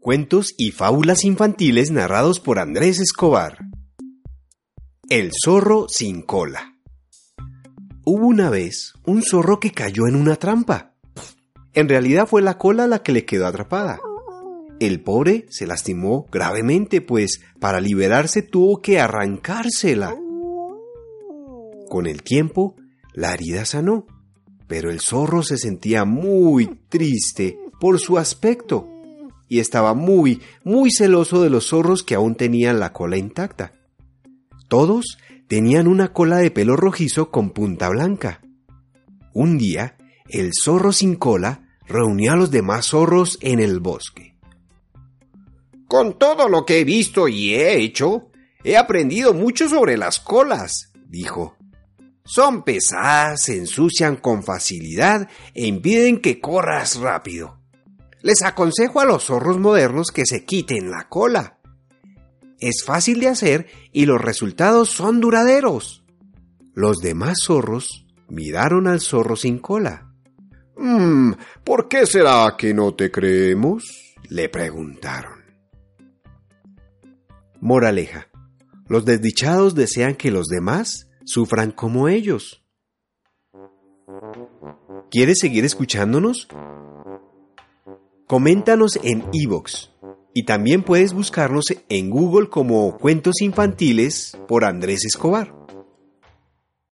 Cuentos y fábulas infantiles narrados por Andrés Escobar. El zorro sin cola. Hubo una vez un zorro que cayó en una trampa. En realidad fue la cola la que le quedó atrapada. El pobre se lastimó gravemente, pues para liberarse tuvo que arrancársela. Con el tiempo, la herida sanó, pero el zorro se sentía muy triste por su aspecto y estaba muy, muy celoso de los zorros que aún tenían la cola intacta. Todos tenían una cola de pelo rojizo con punta blanca. Un día, el zorro sin cola reunió a los demás zorros en el bosque. Con todo lo que he visto y he hecho, he aprendido mucho sobre las colas, dijo. Son pesadas, se ensucian con facilidad e impiden que corras rápido. Les aconsejo a los zorros modernos que se quiten la cola. Es fácil de hacer y los resultados son duraderos. Los demás zorros miraron al zorro sin cola. Mmm, ¿por qué será que no te creemos? le preguntaron. Moraleja. Los desdichados desean que los demás sufran como ellos. ¿Quieres seguir escuchándonos? Coméntanos en iVoox y también puedes buscarnos en Google como Cuentos Infantiles por Andrés Escobar.